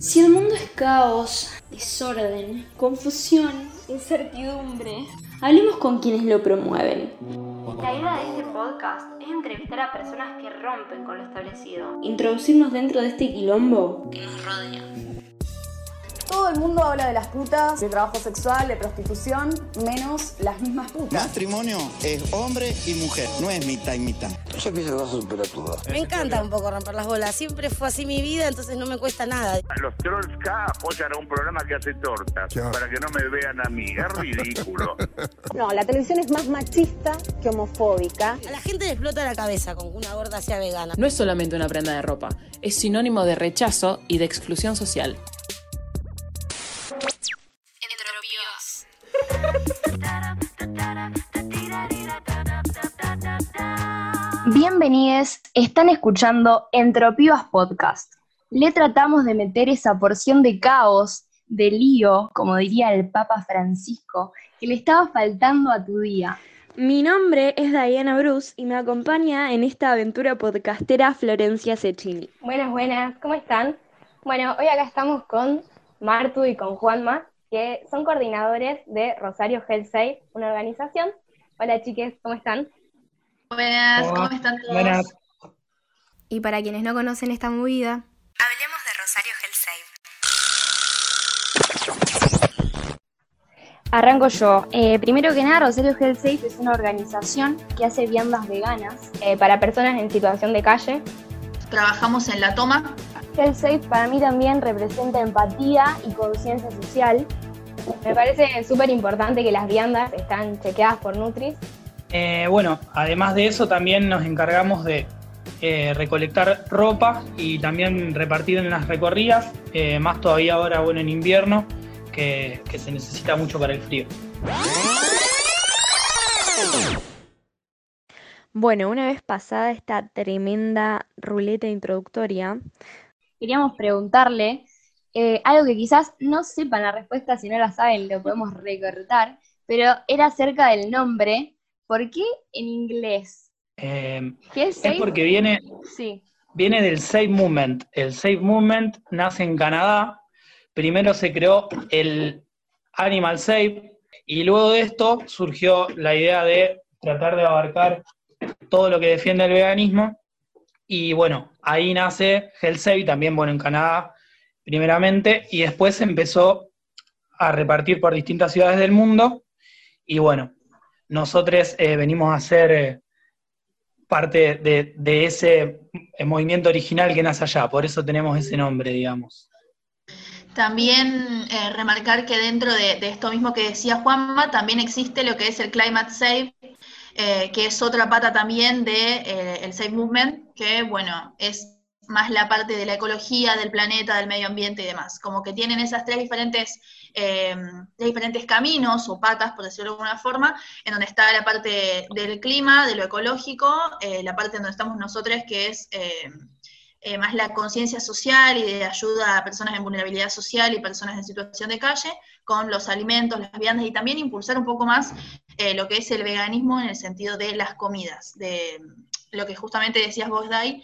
Si el mundo es caos, desorden, confusión, incertidumbre, hablemos con quienes lo promueven. La idea de este podcast es entrevistar a personas que rompen con lo establecido, introducirnos dentro de este quilombo que nos rodea. Todo el mundo habla de las putas, de trabajo sexual, de prostitución, menos las mismas putas. Matrimonio es hombre y mujer, no es mitad y mitad. Yo pienso que vas a superar todo. Me encanta un poco romper las bolas. Siempre fue así mi vida, entonces no me cuesta nada. Los trolls K apoyan a un programa que hace tortas para que no me vean a mí. Es ridículo. No, la televisión es más machista que homofóbica. A la gente le explota la cabeza con que una gorda sea vegana. No es solamente una prenda de ropa, es sinónimo de rechazo y de exclusión social. Bienvenidos, están escuchando Entropivas Podcast. Le tratamos de meter esa porción de caos, de lío, como diría el Papa Francisco, que le estaba faltando a tu día. Mi nombre es Diana Bruce y me acompaña en esta aventura podcastera Florencia Cecchini. Buenas, buenas, ¿cómo están? Bueno, hoy acá estamos con Martu y con Juanma, que son coordinadores de Rosario Health Safe, una organización. Hola chiques, ¿cómo están? Buenas, ¿cómo están todos? Buenas. Y para quienes no conocen esta movida, hablemos de Rosario Health Safe. Arranco yo. Eh, primero que nada, Rosario Health Safe es una organización que hace viandas veganas eh, para personas en situación de calle. Trabajamos en la toma. Health Safe para mí también representa empatía y conciencia social. Me parece súper importante que las viandas están chequeadas por Nutris eh, bueno, además de eso también nos encargamos de eh, recolectar ropa y también repartir en las recorridas, eh, más todavía ahora bueno en invierno, que, que se necesita mucho para el frío. Bueno, una vez pasada esta tremenda ruleta introductoria, queríamos preguntarle algo que quizás no sepan la respuesta, si no la saben lo podemos recortar, pero era acerca del nombre ¿Por qué en inglés? Eh, es, porque viene, sí. viene del Save Movement. El Save Movement nace en Canadá. Primero se creó el Animal Save y luego de esto surgió la idea de tratar de abarcar todo lo que defiende el veganismo. Y bueno, ahí nace Health Save, también bueno, en Canadá primeramente, y después empezó a repartir por distintas ciudades del mundo. Y bueno, nosotros eh, venimos a ser eh, parte de, ese eh, movimiento original que nace allá, por eso tenemos ese nombre, digamos. También remarcar que dentro de, esto mismo que decía Juanma, también existe lo que es el Climate Save, que es otra pata también del de, el Save Movement, que bueno, es más la parte de la ecología, del planeta, del medio ambiente y demás. Como que tienen esas tres diferentes eh, diferentes caminos o patas, por decirlo de alguna forma, en donde está la parte del clima, de lo ecológico, eh, la parte donde estamos nosotros, que es eh, más la conciencia social y de ayuda a personas en vulnerabilidad social y personas en situación de calle, con los alimentos, las viandas, y también impulsar un poco más lo que es el veganismo en el sentido de las comidas, de lo que justamente decías vos, Dai,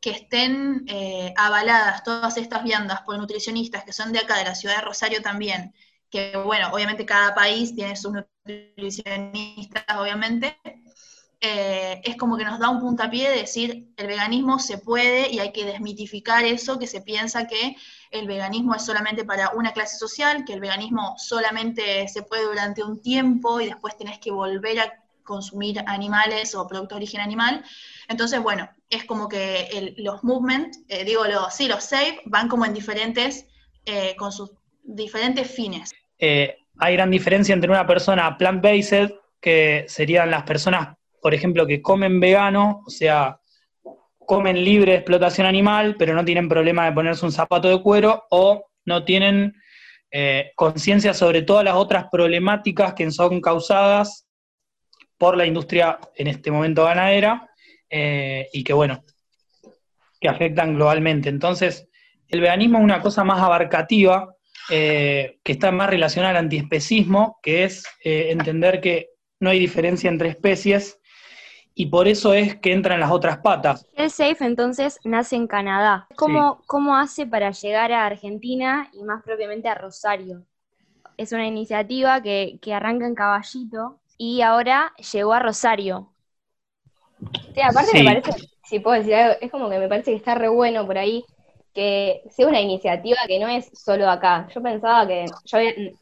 que estén eh, avaladas todas estas viandas por nutricionistas que son de acá, de la ciudad de Rosario también, que bueno, obviamente cada país tiene sus nutricionistas, obviamente, eh, es como que nos da un puntapié de decir el veganismo se puede y hay que desmitificar eso, que se piensa que el veganismo es solamente para una clase social, que el veganismo solamente se puede durante un tiempo y después tenés que volver a consumir animales o productos de origen animal. Entonces, bueno, es como que los movement, eh, digo, los, sí, los save van como en diferentes, eh, con sus diferentes fines. Eh, hay gran diferencia entre una persona plant-based, que serían las personas, por ejemplo, que comen vegano, o sea, comen libre de explotación animal, pero no tienen problema de ponerse un zapato de cuero, o no tienen conciencia sobre todas las otras problemáticas que son causadas por la industria, en este momento ganadera, eh, y que bueno, que afectan globalmente. Entonces, el veganismo es una cosa más abarcativa, eh, que está más relacionada al antiespecismo, que es eh, entender que no hay diferencia entre especies y por eso es que entran las otras patas. El Safe entonces nace en Canadá. ¿Cómo, ¿Cómo hace para llegar a Argentina y más propiamente a Rosario? Es una iniciativa que, que arranca en Caballito y ahora llegó a Rosario. Sí, aparte me parece, si puedo decir algo, es como que me parece que está re bueno por ahí que sea una iniciativa que no es solo acá. Yo pensaba que, yo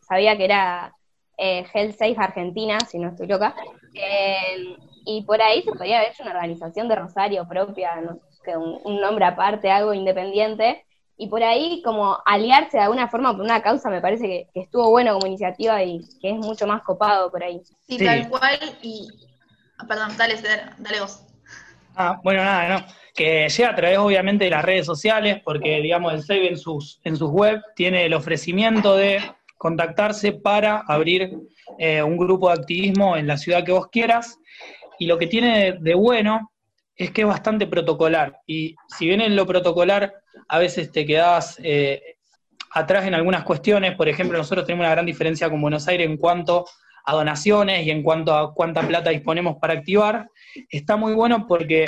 sabía que era eh, Health Safe Argentina, si no estoy loca, eh, y por ahí se podría haber hecho una organización de Rosario propia, no, que un, nombre aparte, algo independiente, y por ahí como aliarse de alguna forma por una causa me parece que, estuvo bueno como iniciativa y que es mucho más copado por ahí. Sí, tal cual, y... Ah, perdón, dale, dale vos. Ah, bueno, nada, no. Que llega a través, obviamente, de las redes sociales, porque, digamos, el SAVE en sus, en sus web tiene el ofrecimiento de contactarse para abrir eh, un grupo de activismo en la ciudad que vos quieras. Y lo que tiene de, bueno es que es bastante protocolar. Y si bien en lo protocolar a veces te quedás eh, atrás en algunas cuestiones, por ejemplo, nosotros tenemos una gran diferencia con Buenos Aires en cuanto a donaciones y en cuanto a cuánta plata disponemos para activar, está muy bueno porque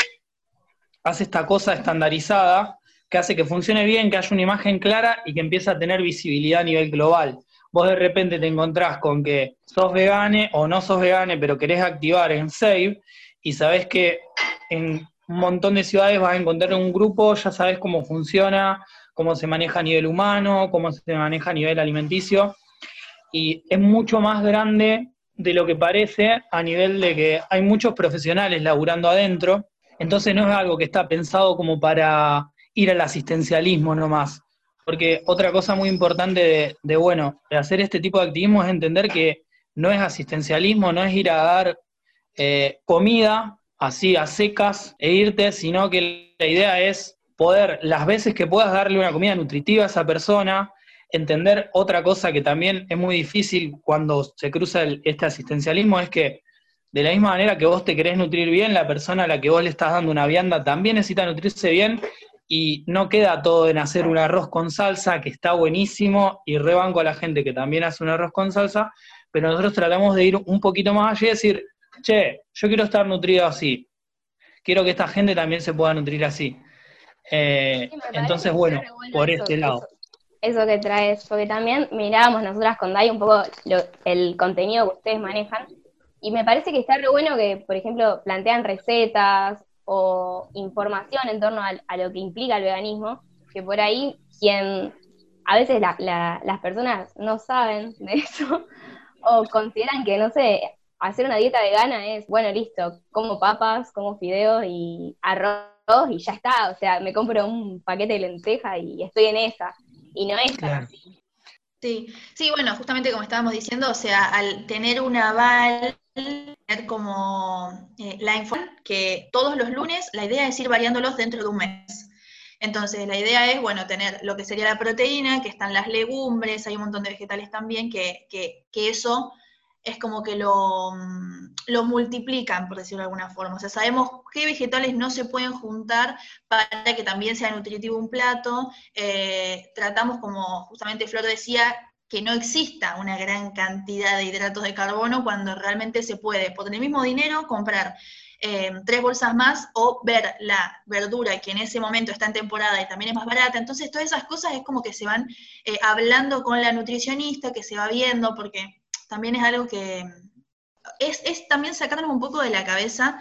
hace esta cosa estandarizada que hace que funcione bien, que haya una imagen clara y que empiece a tener visibilidad a nivel global. Vos de repente te encontrás con que sos vegane o no sos vegane, pero querés activar en Save y sabés que en un montón de ciudades vas a encontrar un grupo, ya sabés cómo funciona, cómo se maneja a nivel humano, cómo se maneja a nivel alimenticio, y es mucho más grande de lo que parece a nivel de que hay muchos profesionales laburando adentro, entonces no es algo que está pensado como para ir al asistencialismo nomás, porque otra cosa muy importante de, bueno, de hacer este tipo de activismo es entender que no es asistencialismo, no es ir a dar eh, comida así a secas e irte, sino que la idea es poder, las veces que puedas darle una comida nutritiva a esa persona, entender otra cosa que también es muy difícil cuando se cruza este asistencialismo, es que de la misma manera que vos te querés nutrir bien, la persona a la que vos le estás dando una vianda también necesita nutrirse bien y no queda todo en hacer un arroz con salsa, que está buenísimo, y rebanco a la gente que también hace un arroz con salsa, pero nosotros tratamos de ir un poquito más allá y decir, che, yo quiero estar nutrido así, quiero que esta gente también se pueda nutrir así. Eh, entonces, bueno, por este lado eso que traes, porque también mirábamos nosotras con Dai un poco el contenido que ustedes manejan, y me parece que está re bueno que, por ejemplo, plantean recetas o información en torno a, lo que implica el veganismo, que por ahí quien a veces las personas no saben de eso o consideran que, no sé, hacer una dieta vegana es, bueno, listo, como papas, como fideos y arroz y ya está, o sea, me compro un paquete de lenteja y estoy en esa y no es así. Sí, sí, bueno, justamente como estábamos diciendo, o sea, al tener un aval, tener como eh, la información que todos los lunes la idea es ir variándolos dentro de un mes. Entonces, la idea es, bueno, tener lo que sería la proteína, que están las legumbres, hay un montón de vegetales también, que, que, que eso es como que lo, mm, lo, multiplican, por decirlo de alguna forma. O sea, sabemos qué vegetales no se pueden juntar para que también sea nutritivo un plato. Eh, tratamos, como justamente Flor decía, que no exista una gran cantidad de hidratos de carbono cuando realmente se puede, por el mismo dinero, comprar eh, tres bolsas más o ver la verdura que en ese momento está en temporada y también es más barata. Entonces, todas esas cosas es como que se van eh, hablando con la nutricionista, que se va viendo, porque también es algo que es, también sacarnos un poco de la cabeza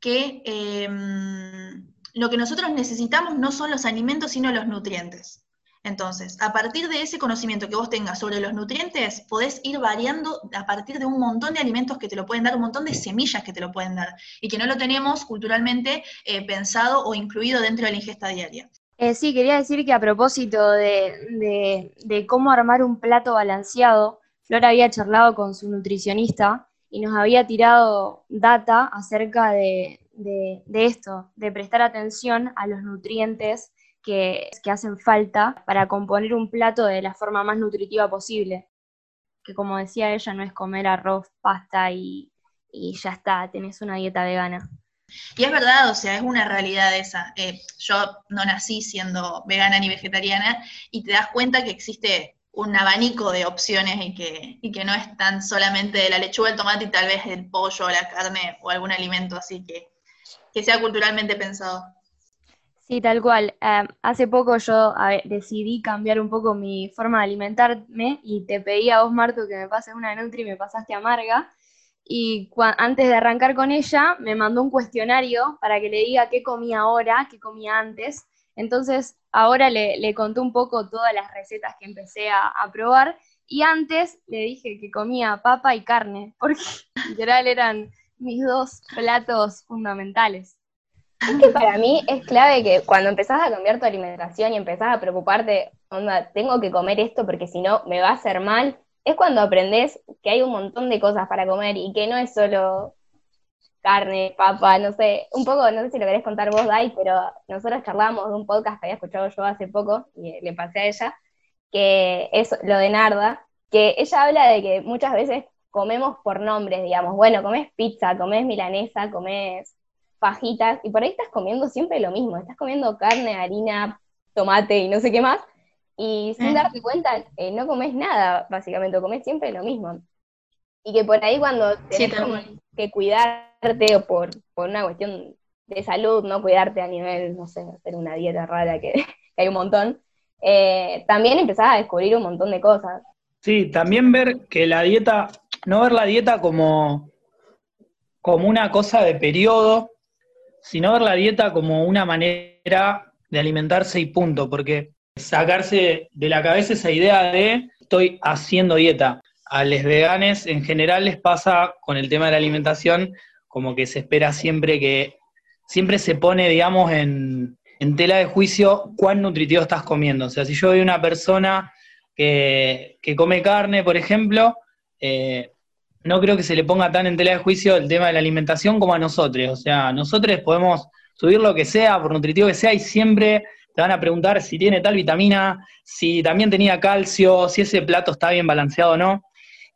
que em, lo que nosotros necesitamos no son los alimentos, sino los nutrientes. Entonces, a partir de ese conocimiento que vos tengas sobre los nutrientes, podés ir variando a partir de un montón de alimentos que te lo pueden dar, un montón de semillas que te lo pueden dar, y que no lo tenemos culturalmente eh, pensado o incluido dentro de la ingesta diaria. Eh, sí, quería decir que a propósito de, de cómo armar un plato balanceado, Flor había charlado con su nutricionista y nos había tirado data acerca de, esto, de prestar atención a los nutrientes que, hacen falta para componer un plato de la forma más nutritiva posible. Que como decía ella, no es comer arroz, pasta y, ya está, tenés una dieta vegana. Y es verdad, o sea, es una realidad esa. Eh, yo no nací siendo vegana ni vegetariana y te das cuenta que existe un abanico de opciones y que, y que no es tan solamente de la lechuga, el tomate y tal vez el pollo, la carne o algún alimento así que, que sea culturalmente pensado. Sí, tal cual. Em, hace poco yo decidí cambiar un poco mi forma de alimentarme y te pedí a vos, Marto, que me pases una Nutri y me pasaste a Marga. Y antes de arrancar con ella, me mandó un cuestionario para que le diga qué comía ahora, qué comía antes. Entonces, ahora le, conté un poco todas las recetas que empecé a, probar. Y antes le dije que comía papa y carne, porque general eran mis dos platos fundamentales. Es que para mí es clave que cuando empezás a cambiar tu alimentación y empezás a preocuparte, onda, tengo que comer esto porque si no me va a hacer mal, es cuando aprendes que hay un montón de cosas para comer y que no es solo carne, papa, no sé, un poco, no sé si lo querés contar vos, Dai, pero nosotros charlábamos de un podcast que había escuchado yo hace poco y le pasé a ella, que es lo de Narda, que ella habla de que muchas veces comemos por nombres, digamos, bueno, comes pizza, comes milanesa, comes fajitas, y por ahí estás comiendo siempre lo mismo, estás comiendo carne, harina, tomate y no sé qué más, y sin darte cuenta eh, no comes nada, básicamente, comes siempre lo mismo. Y que por ahí cuando tienes que cuidarte o por, por una cuestión de salud, no cuidarte a nivel, no sé, hacer una dieta rara que, hay un montón, eh, también empezás a descubrir un montón de cosas. Sí, también ver que la dieta, no ver la dieta como, como una cosa de periodo, sino ver la dieta como una manera de alimentarse y punto, porque sacarse de la cabeza esa idea de estoy haciendo dieta. A los veganes en general les pasa con el tema de la alimentación como que se espera siempre que, siempre se pone, digamos, en, tela de juicio cuán nutritivo estás comiendo. O sea, si yo veo una persona que, come carne, por ejemplo, eh, no creo que se le ponga tan en tela de juicio el tema de la alimentación como a nosotros. O sea, nosotros podemos subir lo que sea, por nutritivo que sea, y siempre te van a preguntar si tiene tal vitamina, si también tenía calcio, si ese plato está bien balanceado o no.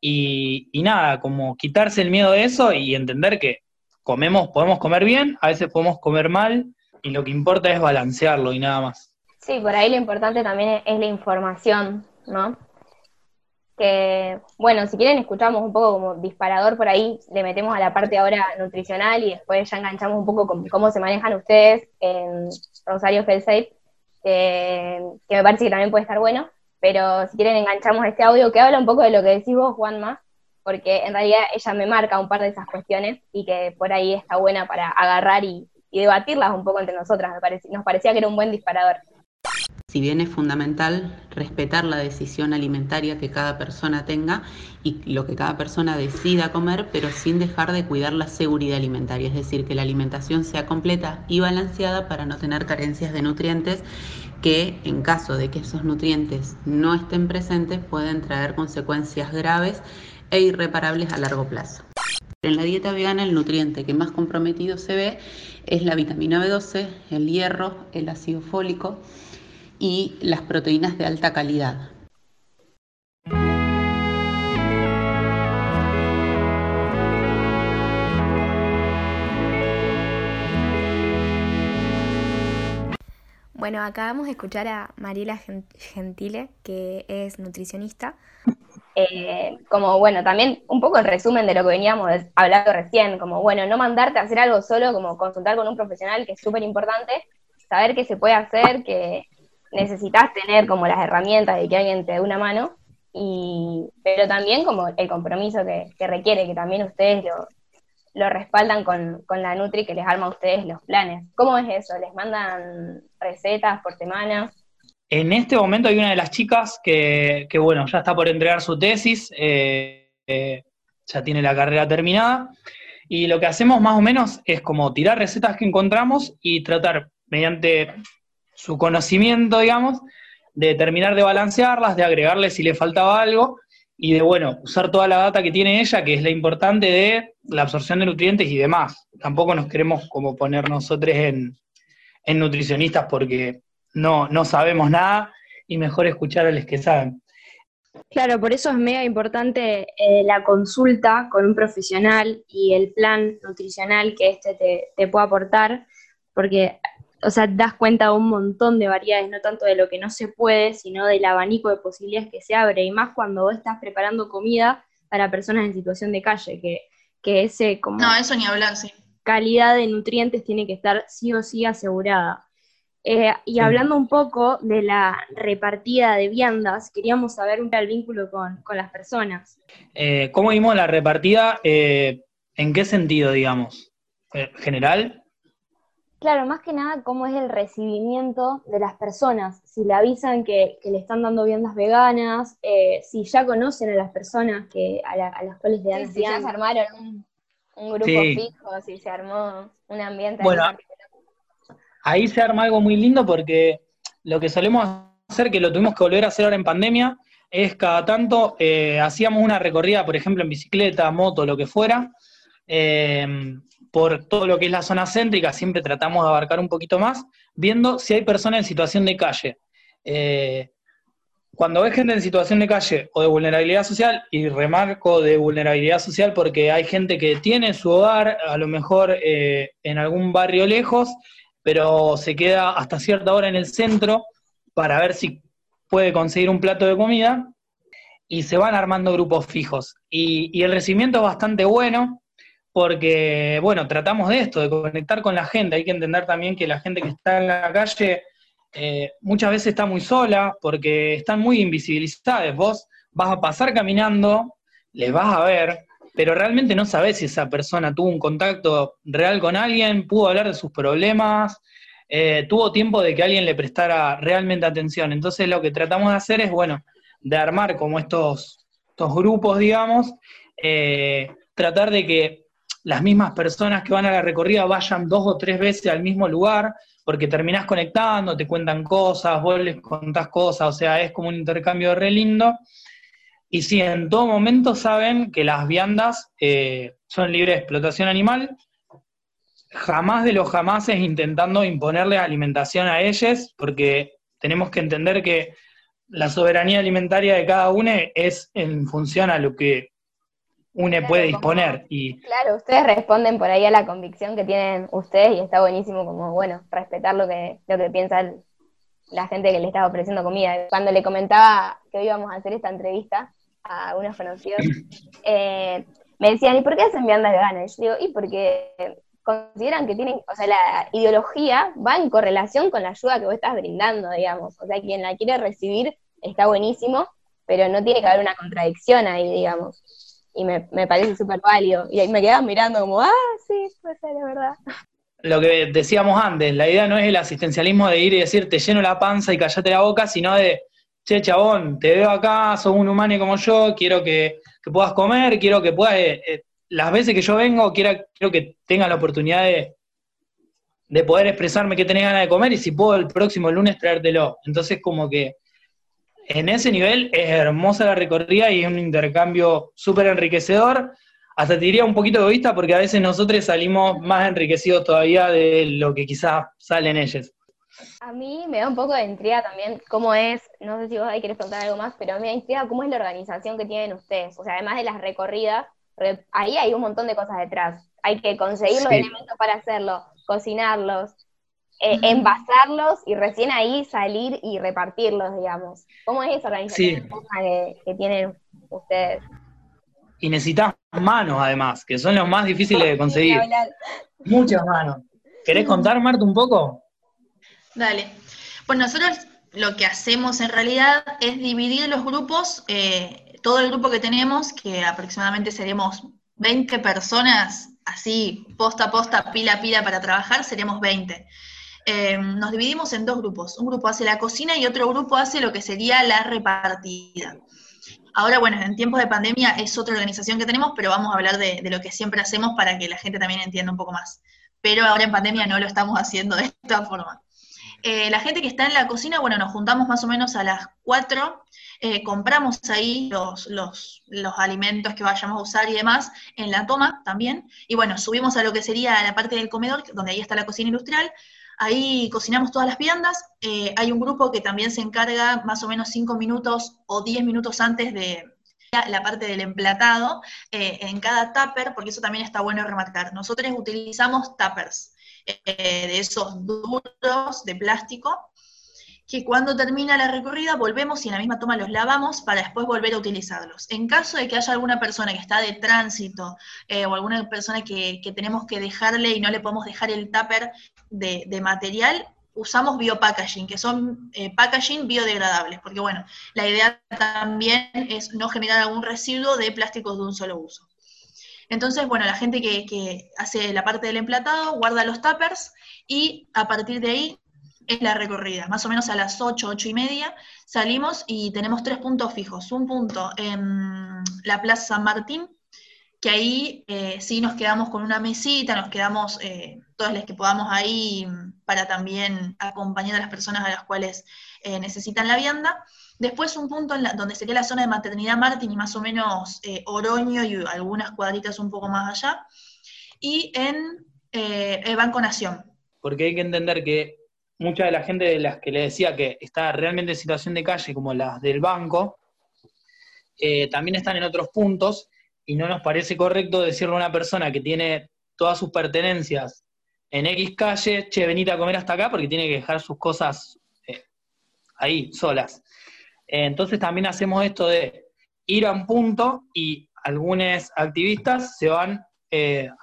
Y, nada, como quitarse el miedo de eso y entender que comemos, podemos comer bien, a veces podemos comer mal, y lo que importa es balancearlo y nada más. Sí, por ahí lo importante también es la información, ¿no? que, bueno, si quieren escuchamos un poco como disparador por ahí, le metemos a la parte ahora nutricional y después ya enganchamos un poco con cómo se manejan ustedes en Rosario Safe, que me parece que también puede estar bueno, pero si quieren enganchamos este audio que habla un poco de lo que decís vos, Juanma, porque en realidad ella me marca un par de esas cuestiones y que por ahí está buena para agarrar y, debatirlas un poco entre nosotras, nos parecía que era un buen disparador. Si bien es fundamental respetar la decisión alimentaria que cada persona tenga y lo que cada persona decida comer, pero sin dejar de cuidar la seguridad alimentaria, es decir, que la alimentación sea completa y balanceada para no tener carencias de nutrientes que en caso de que esos nutrientes no estén presentes pueden traer consecuencias graves e irreparables a largo plazo. En la dieta vegana el nutriente que más comprometido se ve es la vitamina B12, el hierro, el ácido fólico, y las proteínas de alta calidad. Bueno, acabamos de escuchar a Mariela Gentile, que es nutricionista. Eh, como bueno, también un poco el resumen de lo que veníamos hablando recién, como bueno, no mandarte a hacer algo solo, como consultar con un profesional, que es súper importante, saber qué se puede hacer, que necesitas tener como las herramientas de que alguien te dé una mano, y, pero también como el compromiso que, requiere, que también ustedes lo, respaldan con, la Nutri que les arma a ustedes los planes. ¿Cómo es eso? ¿Les mandan recetas por semana? En este momento hay una de las chicas que, bueno, ya está por entregar su tesis, eh, eh, ya tiene la carrera terminada, y lo que hacemos más o menos es como tirar recetas que encontramos y tratar mediante su conocimiento, digamos, de terminar de balancearlas, de agregarle si le faltaba algo y de, bueno, usar toda la data que tiene ella, que es la importante de la absorción de nutrientes y demás. Tampoco nos queremos como poner nosotros en, nutricionistas porque no, no sabemos nada y mejor escuchar a los que saben. Claro, por eso es mega importante eh, la consulta con un profesional y el plan nutricional que éste te, te pueda aportar, porque o sea, das cuenta de un montón de variedades, no tanto de lo que no se puede, sino del abanico de posibilidades que se abre, y más cuando vos estás preparando comida para personas en situación de calle, que, que ese como... No, eso ni hablar, sí. Calidad de nutrientes tiene que estar sí o sí asegurada. Eh, y hablando un poco de la repartida de viandas, queríamos saber un el vínculo con, las personas. Eh, ¿Cómo vimos la repartida? Eh, ¿En qué sentido, digamos? ¿General? Claro, más que nada, cómo es el recibimiento de las personas. Si le avisan que, le están dando viandas veganas, eh, si ya conocen a las personas que a, las cuales le dan Si ya se armaron un, grupo fijo, si se armó un ambiente. Bueno, ahí se arma algo muy lindo porque lo que solemos hacer, que lo tuvimos que volver a hacer ahora en pandemia, es cada tanto eh, hacíamos una recorrida, por ejemplo, en bicicleta, moto, lo que fuera. Eh, por todo lo que es la zona céntrica, siempre tratamos de abarcar un poquito más, viendo si hay personas en situación de calle. Eh, cuando ves gente en situación de calle o de vulnerabilidad social, y remarco de vulnerabilidad social porque hay gente que tiene su hogar, a lo mejor en algún barrio lejos, pero se queda hasta cierta hora en el centro para ver si puede conseguir un plato de comida, y se van armando grupos fijos. Y, el recibimiento es bastante bueno, porque, bueno, tratamos de esto, de conectar con la gente. Hay que entender también que la gente que está en la calle eh, muchas veces está muy sola porque están muy invisibilizadas. Vos vas a pasar caminando, les vas a ver, pero realmente no sabés si esa persona tuvo un contacto real con alguien, pudo hablar de sus problemas, eh, tuvo tiempo de que alguien le prestara realmente atención. Entonces lo que tratamos de hacer es, bueno, de armar como estos, estos grupos, digamos, eh, tratar de que las mismas personas que van a la recorrida vayan dos o tres veces al mismo lugar, porque terminás conectando, te cuentan cosas, vos les contás cosas, o sea, es como un intercambio re lindo. Y sí, en todo momento saben que las viandas eh, son libres de explotación animal, jamás de los jamases intentando imponerle alimentación a ellos, porque tenemos que entender que la soberanía alimentaria de cada uno es en función a lo que UNE puede disponer. y Claro, ustedes responden por ahí a la convicción que tienen ustedes y está buenísimo como, bueno, respetar lo que, lo que piensa la gente que le está ofreciendo comida. Cuando le comentaba que íbamos a hacer esta entrevista a unos conocidos, eh, me decían, ¿y por qué hacen viandas veganas? Y yo digo, y porque consideran que tienen, o sea, la ideología va en correlación con la ayuda que vos estás brindando, digamos. O sea, quien la quiere recibir está buenísimo, pero no tiene que haber una contradicción ahí, digamos y me, me parece súper válido. Y ahí me quedaba mirando como, ah, sí, puede ser, de verdad. Lo que decíamos antes, la idea no es el asistencialismo de ir y decir, te lleno la panza y callate la boca, sino de, che, chabón, te veo acá, sos un humano como yo, quiero que, puedas comer, quiero que puedas, eh, eh, las veces que yo vengo, quiero, quiero que tengas la oportunidad de, de poder expresarme que tenés ganas de comer y si puedo el próximo lunes traértelo. Entonces como que en ese nivel es hermosa la recorrida y es un intercambio súper enriquecedor. Hasta te diría un poquito egoísta porque a veces nosotros salimos más enriquecidos todavía de lo que quizás salen ellos. A mí me da un poco de intriga también cómo es, no sé si vos ahí querés preguntar algo más, pero a mí me da intriga cómo es la organización que tienen ustedes. O sea, además de las recorridas, ahí hay un montón de cosas detrás. Hay que conseguir los elementos para hacerlo, cocinarlos, eh, envasarlos y recién ahí salir y repartirlos, digamos. ¿Cómo es esa organización que, tienen ustedes? Y necesitas manos, además, que son los más difíciles de conseguir. Muchas manos. ¿Querés contar, Marta, un poco? Dale. Bueno, nosotros lo que hacemos en realidad es dividir los grupos, eh, todo el grupo que tenemos, que aproximadamente seríamos 20 personas, así, posta a posta, pila a pila para trabajar, seríamos 20. Em, nos dividimos en dos grupos. Un grupo hace la cocina y otro grupo hace lo que sería la repartida. Ahora, bueno, en tiempos de pandemia es otra organización que tenemos, pero vamos a hablar de, lo que siempre hacemos para que la gente también entienda un poco más. Pero ahora en pandemia no lo estamos haciendo de esta forma. Eh, la gente que está en la cocina, bueno, nos juntamos más o menos a las 4, eh, compramos ahí los, los, alimentos que vayamos a usar y demás en la toma también, y bueno, subimos a lo que sería la parte del comedor, donde ahí está la cocina industrial, Ahí cocinamos todas las viandas. Eh, hay un grupo que también se encarga más o menos 5 minutos o 10 minutos antes de la parte del emplatado en cada tupper, porque eso también está bueno remarcar. Nosotros utilizamos tuppers. Eh, de esos duros de plástico, que cuando termina la recorrida volvemos y en la misma toma los lavamos para después volver a utilizarlos. En caso de que haya alguna persona que está de tránsito eh, o alguna persona que, tenemos que dejarle y no le podemos dejar el tupper de, material, usamos biopackaging, que son eh, packaging biodegradables, porque bueno, la idea también es no generar algún residuo de plásticos de un solo uso. Entonces, bueno, la gente que, hace la parte del emplatado guarda los tuppers y a partir de ahí es la recorrida. Más o menos a las 8, 8 y media salimos y tenemos tres puntos fijos. Un punto en la Plaza San Martín, que ahí eh, sí nos quedamos con una mesita, nos quedamos eh, todas las que podamos ahí para también acompañar a las personas a las cuales eh, necesitan la vianda. Después un punto en donde sería la zona de maternidad Martín y más o menos Oroño y algunas cuadritas un poco más allá. Y en el Banco Nación. Porque hay que entender que mucha de la gente de las que le decía que está realmente en situación de calle, como las del banco, eh, también están en otros puntos y no nos parece correcto decirle a una persona que tiene todas sus pertenencias en X calle, che, venite a comer hasta acá porque tiene que dejar sus cosas eh, ahí, solas. Eh, entonces también hacemos esto de ir a un punto y algunos activistas se van a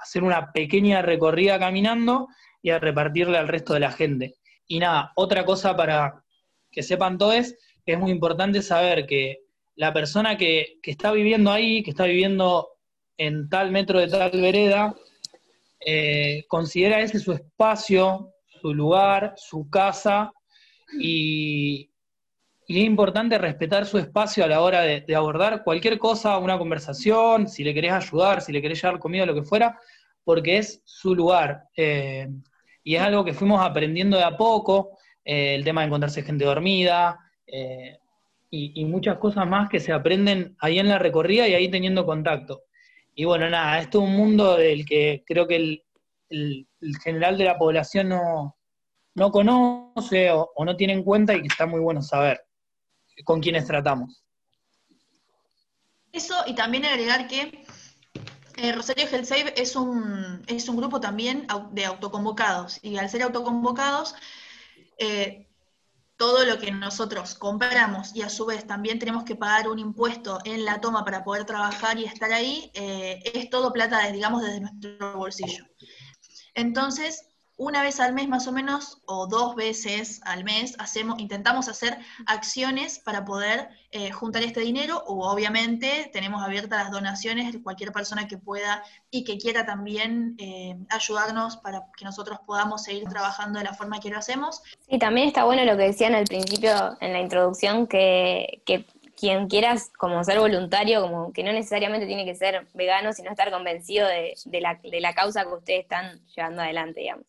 hacer una pequeña recorrida caminando y a repartirle al resto de la gente. Y nada, otra cosa para que sepan todos, es muy importante saber que la persona que, está viviendo ahí, que está viviendo en tal metro de tal vereda, eh, considera ese su espacio, su lugar, su casa, y, es importante respetar su espacio a la hora de, abordar cualquier cosa, una conversación, si le querés ayudar, si le querés llevar comida, lo que fuera, porque es su lugar. Eh, y es algo que fuimos aprendiendo de a poco, eh, el tema de encontrarse gente dormida, eh, y, muchas cosas más que se aprenden ahí en la recorrida y ahí teniendo contacto. Y bueno, nada, esto es un mundo del que creo que el, general de la población no, no conoce o, no tiene en cuenta y que está muy bueno saber con quiénes tratamos. Eso, y también agregar que eh, Rosario Health Save es un, es un grupo también de autoconvocados y al ser autoconvocados, eh, todo lo que nosotros compramos y a su vez también tenemos que pagar un impuesto en la toma para poder trabajar y estar ahí, eh, es todo plata, digamos, desde nuestro bolsillo. Entonces, una vez al mes más o menos, o dos veces al mes, hacemos, intentamos hacer acciones para poder eh, juntar este dinero, o obviamente tenemos abiertas las donaciones, cualquier persona que pueda y que quiera también eh, ayudarnos para que nosotros podamos seguir trabajando de la forma que lo hacemos. Sí, también está bueno lo que decían al principio en la introducción, que, quien quiera como ser voluntario, como que no necesariamente tiene que ser vegano, sino estar convencido de, la, de la causa que ustedes están llevando adelante, digamos.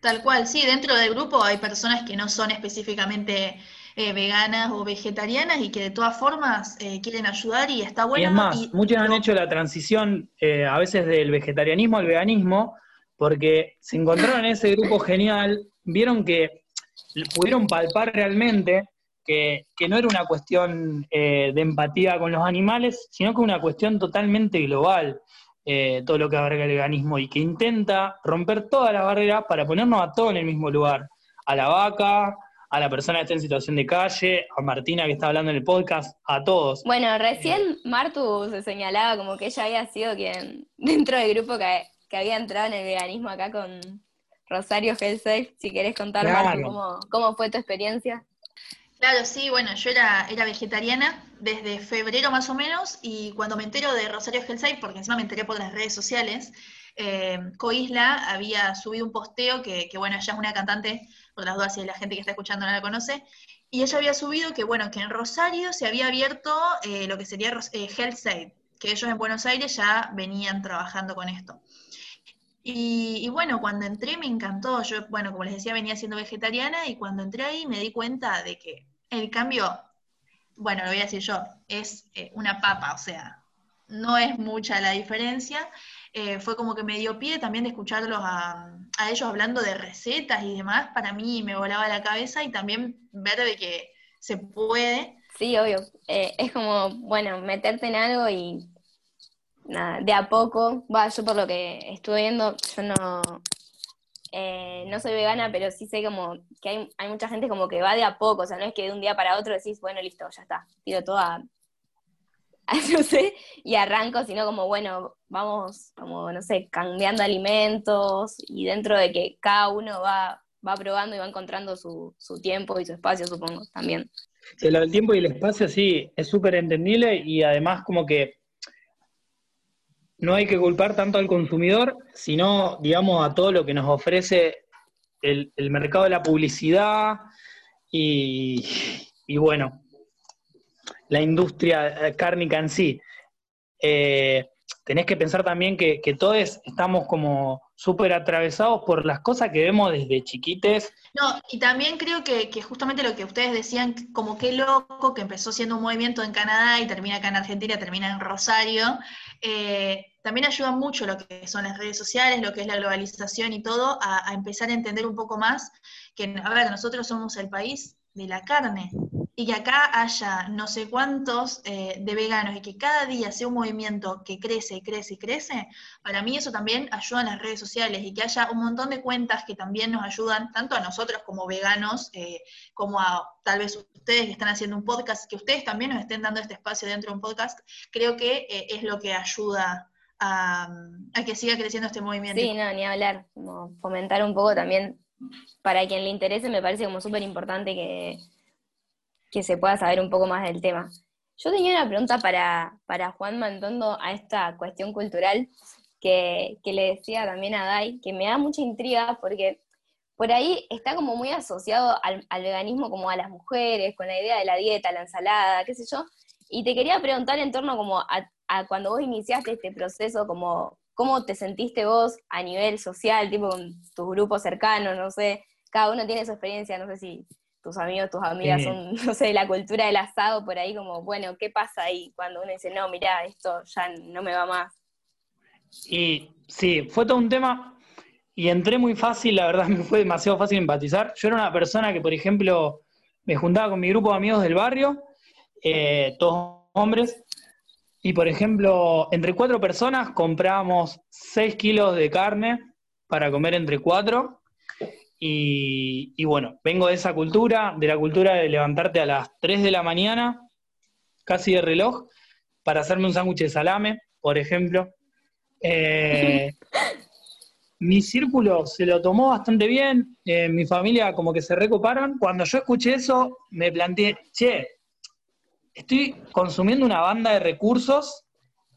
Tal cual, sí, dentro del grupo hay personas que no son específicamente eh, veganas o vegetarianas y que de todas formas eh, quieren ayudar y está bueno. Y es más, muchos han hecho la transición eh, a veces del vegetarianismo al veganismo porque se encontraron en ese grupo genial, vieron que pudieron palpar realmente que, que no era una cuestión de empatía con los animales, sino que una cuestión totalmente global. Eh, todo lo que abarca el veganismo y que intenta romper todas las barreras para ponernos a todos en el mismo lugar. A la vaca, a la persona que está en situación de calle, a Martina que está hablando en el podcast, a todos. Bueno, recién Martu se señalaba como que ella había sido quien, dentro del grupo que, había entrado en el veganismo acá con Rosario Hellsafe, si querés contar, Martu, cómo, cómo fue tu experiencia. Claro, sí, bueno, yo era, era vegetariana desde febrero más o menos y cuando me entero de Rosario Hellside, porque encima me enteré por las redes sociales, eh, Coisla había subido un posteo que, bueno, ella es una cantante, por las dudas si la gente que está escuchando no la conoce, y ella había subido que, bueno, que en Rosario se había abierto eh, lo que sería eh, que ellos en Buenos Aires ya venían trabajando con esto. Y, y, bueno, cuando entré me encantó. Yo, bueno, como les decía, venía siendo vegetariana y cuando entré ahí me di cuenta de que el cambio, bueno, lo voy a decir yo, es eh, una papa, o sea, no es mucha la diferencia. Eh, fue como que me dio pie también de escucharlos a, ellos hablando de recetas y demás, para mí me volaba la cabeza y también ver de que se puede. Sí, obvio. Eh, es como, bueno, meterte en algo y nada, de a poco, va, yo por lo que estuve viendo, yo no, eh, no soy vegana, pero sí sé como que hay, hay mucha gente como que va de a poco, o sea, no es que de un día para otro decís, bueno, listo, ya está, tiro todo a, y arranco, sino como, bueno, vamos, como, no sé, cambiando alimentos y dentro de que cada uno va, va probando y va encontrando su, su tiempo y su espacio, supongo, también. Del tiempo y el espacio sí, es súper entendible y además como que no hay que culpar tanto al consumidor, sino, digamos, a todo lo que nos ofrece el, mercado de la publicidad y, bueno, la industria cárnica en sí. Eh, tenés que pensar también que, todos estamos como súper atravesados por las cosas que vemos desde chiquites. No, y también creo que, justamente lo que ustedes decían, como qué loco que empezó siendo un movimiento en Canadá y termina acá en Argentina, termina en Rosario, eh, también ayuda mucho lo que son las redes sociales, lo que es la globalización y todo, a, a empezar a entender un poco más que, a ver, nosotros somos el país de la carne, y que acá haya no sé cuántos eh, de veganos y que cada día sea un movimiento que crece crece y crece, para mí eso también ayuda en las redes sociales y que haya un montón de cuentas que también nos ayudan, tanto a nosotros como veganos, eh, como a tal vez ustedes que están haciendo un podcast, que ustedes también nos estén dando este espacio dentro de un podcast, creo que eh, es lo que ayuda a, a, que siga creciendo este movimiento. Sí, no, ni hablar, como fomentar un poco también, para quien le interese, me parece como súper importante que que se pueda saber un poco más del tema. Yo tenía una pregunta para, para Juan Mantondo a esta cuestión cultural que, le decía también a Dai, que me da mucha intriga porque por ahí está como muy asociado al, veganismo como a las mujeres, con la idea de la dieta, la ensalada, qué sé yo. Y te quería preguntar en torno como a, a cuando vos iniciaste este proceso, como cómo te sentiste vos a nivel social, tipo con tus grupos cercanos, no sé, cada uno tiene su experiencia, no sé si tus amigos, tus amigas son, no sé, la cultura del asado por ahí, como, bueno, ¿qué pasa ahí cuando uno dice, no, mira, esto ya no me va más? Y sí, fue todo un tema y entré muy fácil, la verdad me fue demasiado fácil empatizar. Yo era una persona que, por ejemplo, me juntaba con mi grupo de amigos del barrio, eh, todos hombres, y por ejemplo, entre cuatro personas comprábamos seis kilos de carne para comer entre cuatro y, bueno, vengo de esa cultura, de la cultura de levantarte a las 3 de la mañana, casi de reloj, para hacerme un sándwich de salame, por ejemplo. Eh, mi círculo se lo tomó bastante bien, eh, mi familia como que se recoparon. Cuando yo escuché eso, me planteé, che, estoy consumiendo una banda de recursos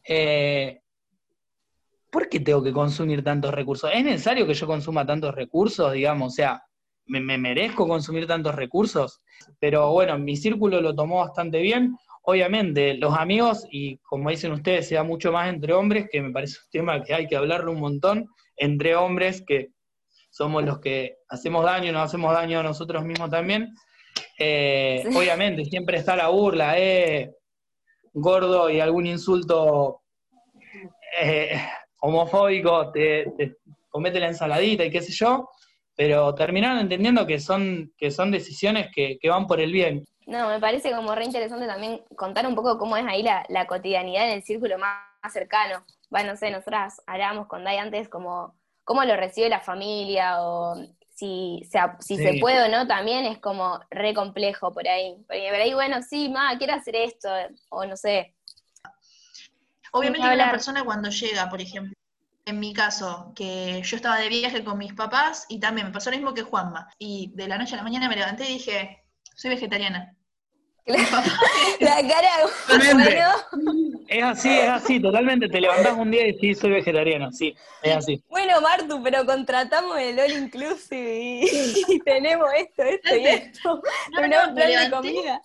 eh, ¿por qué tengo que consumir tantos recursos? ¿Es necesario que yo consuma tantos recursos, digamos? O sea, ¿me, merezco consumir tantos recursos? Pero bueno, mi círculo lo tomó bastante bien. Obviamente, los amigos, y como dicen ustedes, se da mucho más entre hombres, que me parece un tema que hay que hablarlo un montón, entre hombres, que somos los que hacemos daño, nos hacemos daño a nosotros mismos también. Eh, obviamente, siempre está la burla, eh, gordo y algún insulto eh, homofóbico, te, comete la ensaladita y qué sé yo, pero terminaron entendiendo que son, que son decisiones que, van por el bien. No, me parece como re interesante también contar un poco cómo es ahí la, cotidianidad en el círculo más, cercano. Bueno, no sé, nosotras hablábamos con Dai antes como cómo lo recibe la familia o si, si se puede o no, también es como re complejo por ahí. Porque por ahí, bueno, sí, ma, quiero hacer esto, o no sé, Obviamente una persona cuando llega, por ejemplo, en mi caso, que yo estaba de viaje con mis papás y también me pasó lo mismo que Juanma. Y de la noche a la mañana me levanté y dije, soy vegetariana. la cara Es así, es así, totalmente. Te levantás un día y decís, soy vegetariano, sí, es así. Bueno, Martu, pero contratamos el All Inclusive y, tenemos esto, esto y esto. No, no, de comida.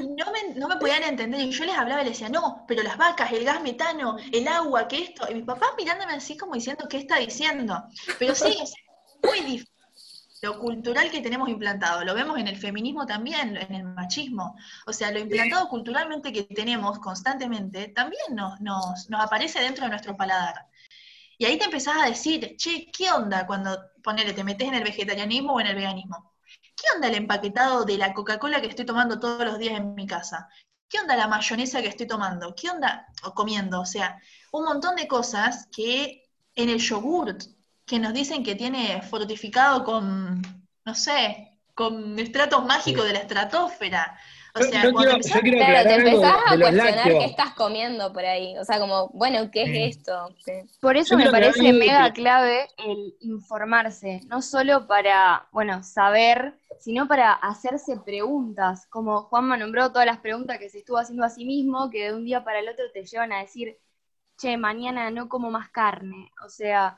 Y no me, no me podían entender. Y yo les hablaba y les decía, no, pero las vacas, el gas metano, el agua, que esto. Y mi papá mirándome así como diciendo, ¿qué está diciendo? Pero sí, es muy difícil. Lo cultural que tenemos implantado, lo vemos en el feminismo también, en el machismo. O sea, lo implantado culturalmente que tenemos constantemente también nos, nos, nos aparece dentro de nuestro paladar. Y ahí te empezás a decir, che, ¿qué onda cuando ponele, te metes en el vegetarianismo o en el veganismo? ¿qué onda el empaquetado de la Coca-Cola que estoy tomando todos los días en mi casa? ¿Qué onda la mayonesa que estoy tomando? ¿Qué onda o comiendo? O sea, un montón de cosas que en el yogurt que nos dicen que tiene fortificado con, no sé, con estratos mágicos de la estratosfera. O sea, yo quiero- empezás- yo quiero Claro, te empezás a cuestionar qué estás comiendo por ahí. O sea, como, bueno, ¿qué Sí. es esto? Sí. Por eso Yo me parece mega clave el informarse, no solo para, bueno, saber, sino para hacerse preguntas, como Juanma nombró todas las preguntas que se estuvo haciendo a sí mismo, que de un día para el otro te llevan a decir, che, mañana no como más carne, o sea,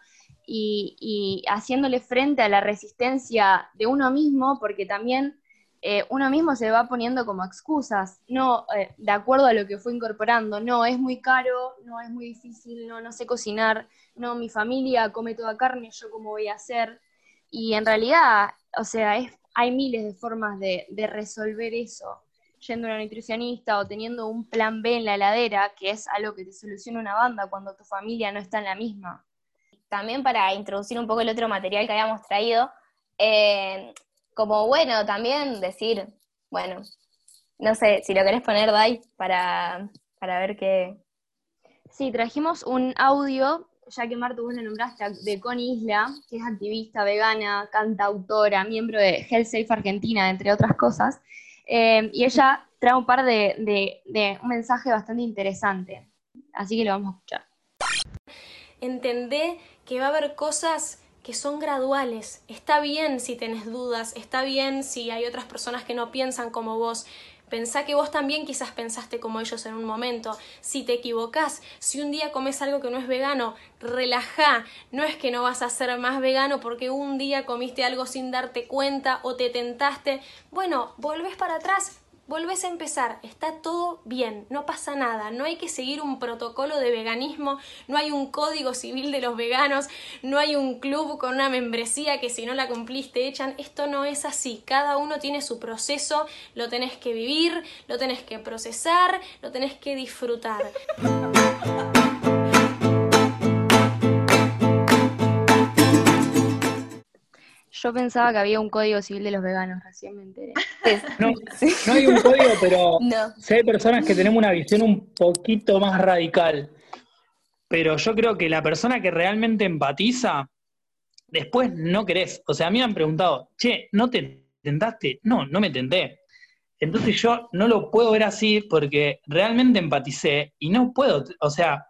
y, haciéndole frente a la resistencia de uno mismo, porque también eh, uno mismo se va poniendo como excusas, no eh, de acuerdo a lo que fue incorporando, no, es muy caro, no es muy difícil, no, no sé cocinar, no, mi familia come toda carne, yo cómo voy a hacer, y en realidad, o sea, es, hay miles de formas de, de resolver eso, yendo a una nutricionista o teniendo un plan B en la heladera, que es algo que te soluciona una banda cuando tu familia no está en la misma. También para introducir un poco el otro material que habíamos traído, eh, como bueno, también decir, bueno, no sé, si lo querés poner, Dai, para, para ver qué... Sí, trajimos un audio, ya que Marta vos le nombraste, de Connie Isla, que es activista vegana, cantautora, miembro de Health Safe Argentina, entre otras cosas. Eh, y ella trae un par de, de- de un mensaje bastante interesante. Así que lo vamos a escuchar. Entendé que va a haber cosas que son graduales. Está bien si tenés dudas, está bien si hay otras personas que no piensan como vos. Pensá que vos también quizás pensaste como ellos en un momento. Si te equivocás, si un día comes algo que no es vegano, relajá. No es que no vas a ser más vegano porque un día comiste algo sin darte cuenta o te tentaste. Bueno, volvés para atrás, volvés a empezar, está todo bien, no pasa nada, no hay que seguir un protocolo de veganismo, no hay un código civil de los veganos, no hay un club con una membresía que si no la cumplís te echan, esto no es así, cada uno tiene su proceso, lo tenés que vivir, lo tenés que procesar, lo tenés que disfrutar. Yo pensaba que había un código civil de los veganos, recién me enteré. No, no hay un código, pero No. si hay personas que tenemos una visión un poquito más radical. Pero yo creo que la persona que realmente empatiza, después no querés. O sea, a mí me han preguntado, che, ¿no te tentaste? No, no me tenté. Entonces yo no lo puedo ver así porque realmente empaticé y no puedo, o sea,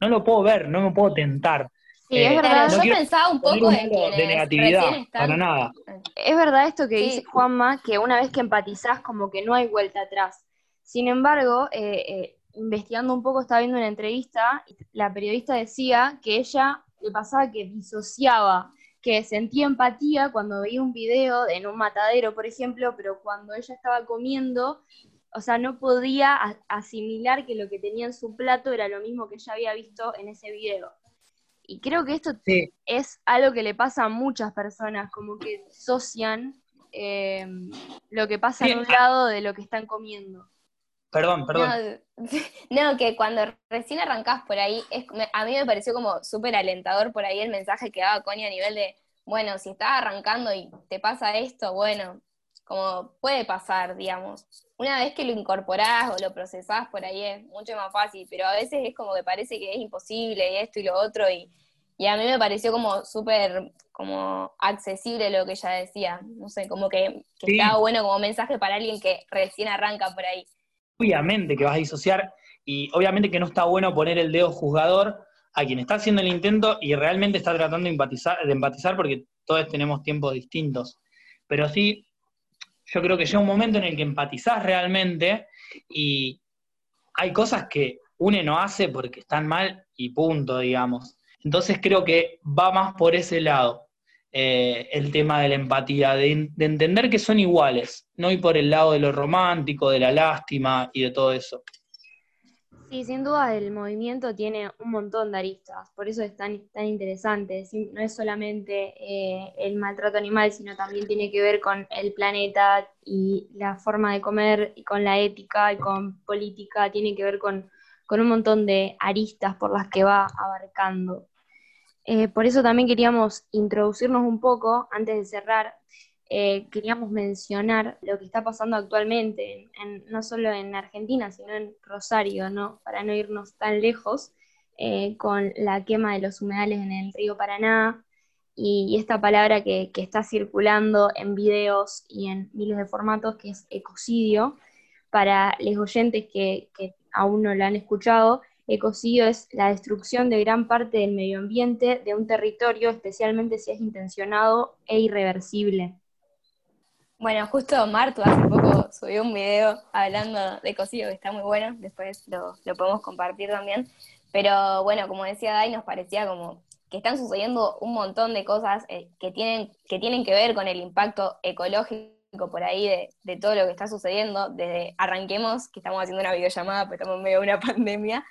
no lo puedo ver, no me puedo tentar. Sí, es Eh, verdad. no yo pensaba un poco en de negatividad, están- para nada. Es verdad esto que Sí. dice Juanma, que una vez que empatizás como que no hay vuelta atrás. Sin embargo, eh, eh, investigando un poco, estaba viendo una entrevista, la periodista decía que ella le pasaba que disociaba, que sentía empatía cuando veía un video en un matadero, por ejemplo, pero cuando ella estaba comiendo, o sea, no podía asimilar que lo que tenía en su plato era lo mismo que ella había visto en ese video. Y creo que esto Sí. es algo que le pasa a muchas personas, como que disocian eh, lo que pasa Sí, en un lado de lo que están comiendo. Perdón, perdón. No, no, que cuando recién arrancás por ahí, es, me- a mí me pareció como súper alentador por ahí el mensaje que daba Connie a nivel de, bueno, si estás arrancando y te pasa esto, bueno, como puede pasar, digamos. Una vez que lo incorporás o lo procesás por ahí es mucho más fácil, pero a veces es como que parece que es imposible y esto y lo otro y, y a mí me pareció como súper como accesible lo que ella decía, no sé, como que, que Sí. estaba bueno como mensaje para alguien que recién arranca por ahí. obviamente que vas a disociar y obviamente que no está bueno poner el dedo juzgador a quien está haciendo el intento y realmente está tratando de empatizar, de empatizar porque todos tenemos tiempos distintos. Pero sí, yo creo que llega un momento en el que empatizás realmente y hay cosas que uno no hace porque están mal y punto, digamos. Entonces creo que va más por ese lado eh, el tema de la empatía, de, de entender que son iguales, no ir por el lado de lo romántico, de la lástima y de todo eso. Sí, sin duda el movimiento tiene un montón de aristas, por eso es tan, tan interesante. No es solamente eh, el maltrato animal, sino también tiene que ver con el planeta y la forma de comer, y con la ética y con política, tiene que ver con, con un montón de aristas por las que va abarcando. Eh, por eso también queríamos introducirnos un poco, antes de cerrar, eh, queríamos mencionar lo que está pasando actualmente, en- en- no solo en Argentina, sino en Rosario, ¿no? para no irnos tan lejos, eh, con la quema de los humedales en el río Paraná, y, esta palabra que, está circulando en videos y en miles de formatos, que es ecocidio. Para los oyentes que, que aún no la han escuchado, ecocidio es la destrucción de gran parte del medio ambiente de un territorio, especialmente si es intencionado e irreversible. Bueno, justo Martu hace poco subió un video hablando de ecocidio que está muy bueno, después lo, lo podemos compartir también. Pero bueno, como decía Dai, nos parecía como que están sucediendo un montón de cosas eh, que, tienen, que tienen que ver con el impacto ecológico por ahí de, todo lo que está sucediendo, desde arranquemos, que estamos haciendo una videollamada, pero estamos en medio de una pandemia,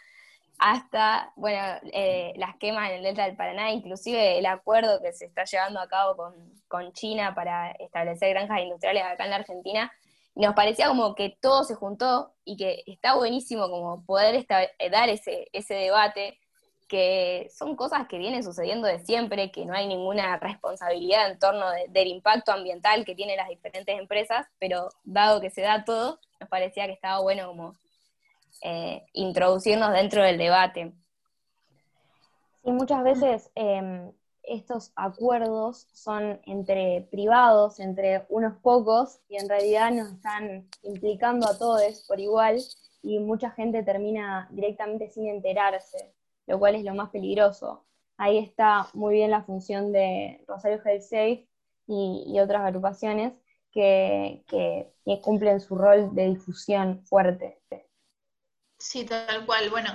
hasta, bueno, eh, las quemas en el Delta del Paraná, inclusive el acuerdo que se está llevando a cabo con, con China para establecer granjas industriales acá en la Argentina, nos parecía como que todo se juntó y que está buenísimo como poder dar ese, ese debate que son cosas que vienen sucediendo de siempre, que no hay ninguna responsabilidad en torno del impacto ambiental que tienen las diferentes empresas, pero dado que se da todo, nos parecía que estaba bueno como eh, introducirnos dentro del debate. Sí, muchas veces em, estos acuerdos son entre privados, entre unos pocos, y en realidad nos están implicando a todos por igual, y mucha gente termina directamente sin enterarse lo cual es lo más peligroso. Ahí está muy bien la función de Rosario Health Safe y, otras agrupaciones que, cumplen su rol de difusión fuerte. Sí, tal cual. Bueno,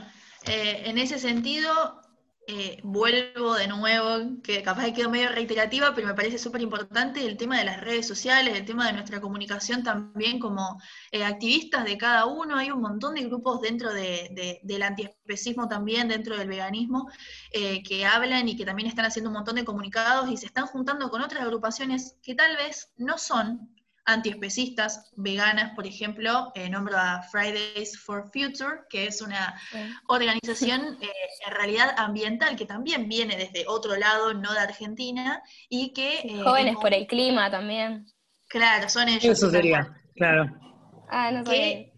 eh, en ese sentido, eh, vuelvo de nuevo, que capaz que medio reiterativa, pero me parece súper importante el tema de las redes sociales, el tema de nuestra comunicación también como eh, activistas de cada uno. Hay un montón de grupos dentro del antiespecismo también, dentro del veganismo, que hablan y que también están haciendo un montón de comunicados y se están juntando con otras agrupaciones que tal vez no son antiespecistas veganas, por ejemplo, eh, nombro a Fridays for Future, que es una organización eh, en realidad ambiental que también viene desde otro lado, no de Argentina, y que... Eh, Jóvenes por el clima también. Claro, son ellos. Eso sería, claro. Ah, no que,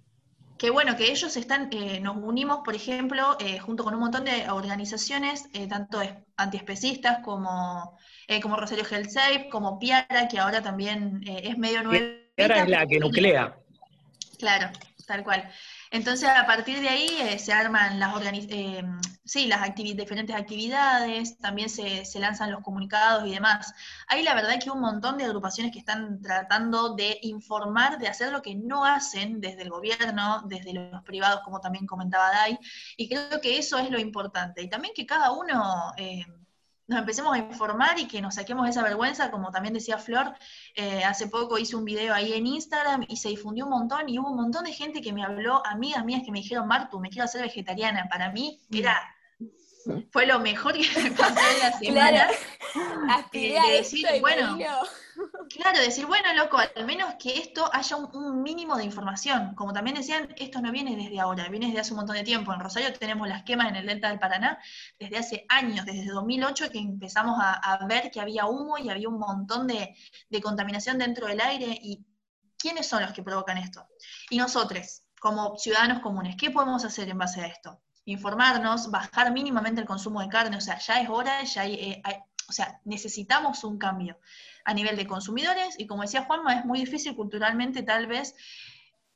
que bueno, que ellos están, nos unimos, por ejemplo, junto con un montón de organizaciones, tanto antiespecistas como eh, como Rosario Health Safe, como Piara, que ahora también eh, es medio nueva. Piara es la que nuclea. Claro, tal cual. Entonces, a partir de ahí eh, se arman las, sí, las diferentes actividades, también se, se, lanzan los comunicados y demás. Hay la verdad que un montón de agrupaciones que están tratando de informar, de hacer lo que no hacen desde el gobierno, desde los privados, como también comentaba Dai, y creo que eso es lo importante. Y también que cada uno nos empecemos a informar y que nos saquemos esa vergüenza, como también decía Flor, eh, hace poco hice un video ahí en Instagram y se difundió un montón y hubo un montón de gente que me habló, amigas mías que me dijeron, Martu, me quiero hacer vegetariana. Para mí era fue lo mejor que me pasó en la semana. Claro. de decir, bueno, claro, decir, bueno, loco, al menos que esto haya un, mínimo de información. Como también decían, esto no viene desde ahora, viene desde hace un montón de tiempo. En Rosario tenemos las quemas en el Delta del Paraná desde hace años, desde 2008 que empezamos a, ver que había humo y había un montón de, de contaminación dentro del aire. ¿Y quiénes son los que provocan esto? Y nosotros, como ciudadanos comunes, ¿qué podemos hacer en base a esto? informarnos, bajar mínimamente el consumo de carne, o sea, ya es hora, ya eh, hay, o sea, necesitamos un cambio a nivel de consumidores y como decía Juanma, es muy difícil culturalmente tal vez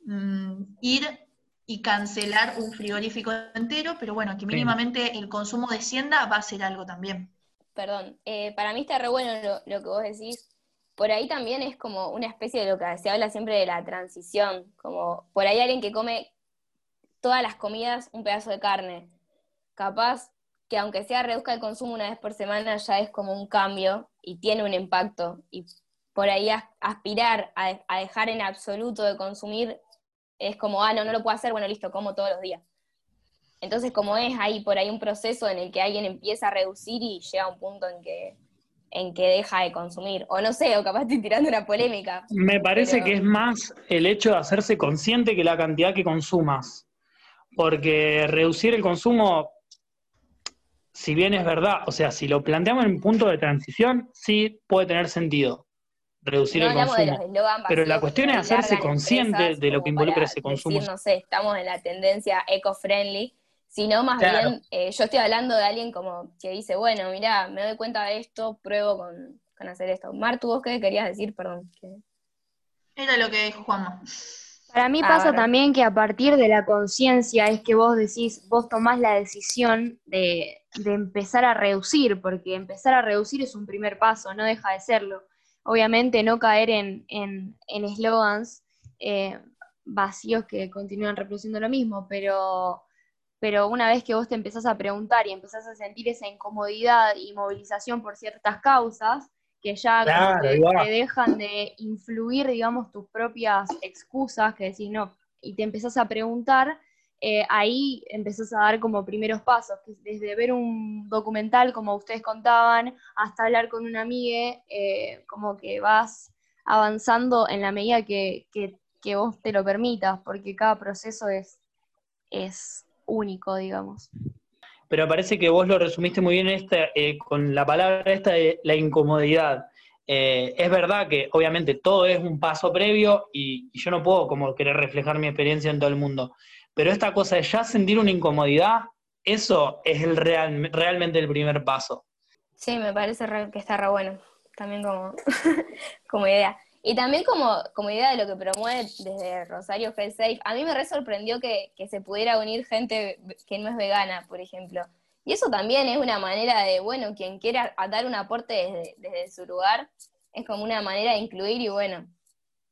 mm, ir y cancelar un frigorífico entero, pero bueno, que mínimamente el consumo descienda va a ser algo también. Perdón, eh, para mí está re bueno lo, lo que vos decís, por ahí también es como una especie de lo que se habla siempre de la transición, como por ahí alguien que come todas las comidas un pedazo de carne. Capaz que aunque sea reduzca el consumo una vez por semana, ya es como un cambio y tiene un impacto. Y por ahí aspirar a, dejar en absoluto de consumir es como, ah, no, no lo puedo hacer, bueno, listo, como todos los días. Entonces, como es ahí por ahí un proceso en el que alguien empieza a reducir y llega a un punto en que, en que deja de consumir. O no sé, o capaz estoy tirando una polémica. Me parece que es más el hecho de hacerse consciente que la cantidad que consumas porque reducir el consumo, si bien es verdad, o sea, si lo planteamos en un punto de transición, sí puede tener sentido reducir el consumo. pero la cuestión es hacerse consciente de lo que involucra ese consumo. no sé, estamos en la tendencia eco-friendly sino más bien, eh, yo estoy hablando de alguien como que dice, bueno, mira, me doy cuenta de esto, pruebo con, hacer esto. Martu, ¿vos qué querías decir? Perdón. Era lo que dijo Juanma. Para mí ah, pasa también que a partir de la conciencia es que vos decís, vos tomás la decisión de, empezar a reducir, porque empezar a reducir es un primer paso, no deja de serlo. Obviamente no caer en eslogans en, eh, vacíos que continúan reproduciendo lo mismo, pero, pero una vez que vos te empezás a preguntar y empezás a sentir esa incomodidad y movilización por ciertas causas, que ya te, dejan de influir, digamos, tus propias excusas, que decís no, y te empezás a preguntar, eh, ahí empezás a dar como primeros pasos, desde ver un documental, como ustedes contaban, hasta hablar con una amiga, eh, como que vas avanzando en la medida que, que vos te lo permitas, porque cada proceso es, es único, digamos. Pero parece que vos lo resumiste muy bien esta, eh, con la palabra esta de la incomodidad. Es verdad que obviamente todo es un paso previo y, yo no puedo como querer reflejar mi experiencia en todo el mundo, pero esta cosa de ya sentir una incomodidad, eso es el real, realmente el primer paso. Sí, me parece que está re bueno, también como, como idea. Y también como, como idea de lo que promueve desde Rosario Health Safe, a mí me re sorprendió que, se pudiera unir gente que no es vegana, por ejemplo. Y eso también es una manera de, bueno, quien quiera dar un aporte desde, su lugar, es como una manera de incluir y bueno.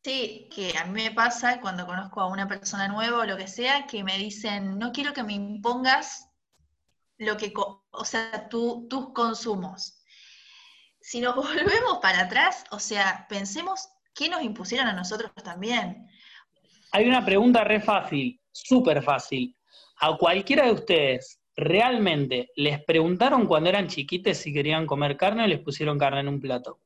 Sí, que a mí me pasa cuando conozco a una persona nueva o lo que sea, que me dicen, no quiero que me impongas lo que, o sea, tus consumos. Si nos volvemos para atrás, o sea, pensemos ¿qué nos impusieron a nosotros también? Hay una pregunta re fácil, súper fácil. A cualquiera de ustedes, ¿realmente les preguntaron cuando eran chiquites si querían comer carne o les pusieron carne en un plato?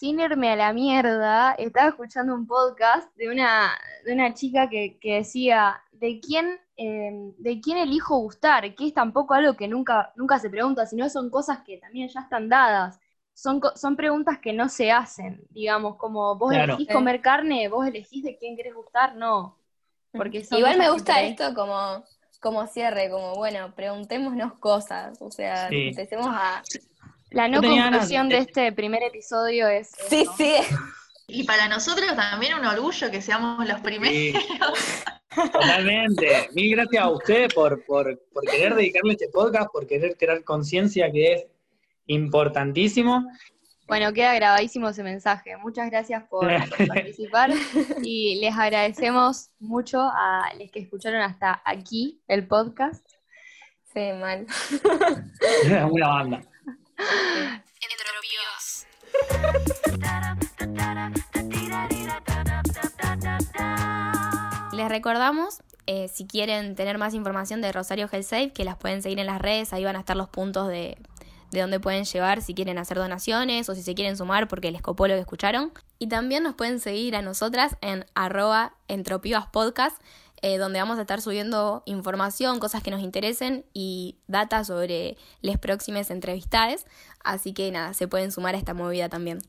Sin irme a la mierda, estaba escuchando un podcast de una, de una chica que, decía, ¿de quién, em, ¿de quién elijo gustar? Que es tampoco algo que nunca, nunca se pregunta, sino son cosas que también ya están dadas. Son, son preguntas que no se hacen, digamos, como vos elegís comer carne, vos elegís de quién querés gustar, no. Porque Igual me gusta esto como, como cierre, como bueno, preguntémonos cosas, o sea, empecemos a... La no conclusión de este primer episodio es... Sí, sí. Y para nosotros también un orgullo que seamos los primeros. Totalmente. Mil gracias a ustedes por, por, por querer dedicarle este podcast, por querer crear conciencia que es importantísimo. Bueno, queda grabadísimo ese mensaje. Muchas gracias por participar y les agradecemos mucho a los que escucharon hasta aquí el podcast. Sí, mal. Una banda. Les recordamos, eh, si quieren tener más información de Rosario Health Safe, que las pueden seguir en las redes, ahí van a estar los puntos de, de dónde pueden llevar si quieren hacer donaciones o si se quieren sumar porque les copó lo que escucharon. Y también nos pueden seguir a nosotras en arroba entropivaspodcast, eh, donde vamos a estar subiendo información, cosas que nos interesen y data sobre las próximas entrevistades. Así que nada, se pueden sumar a esta movida también.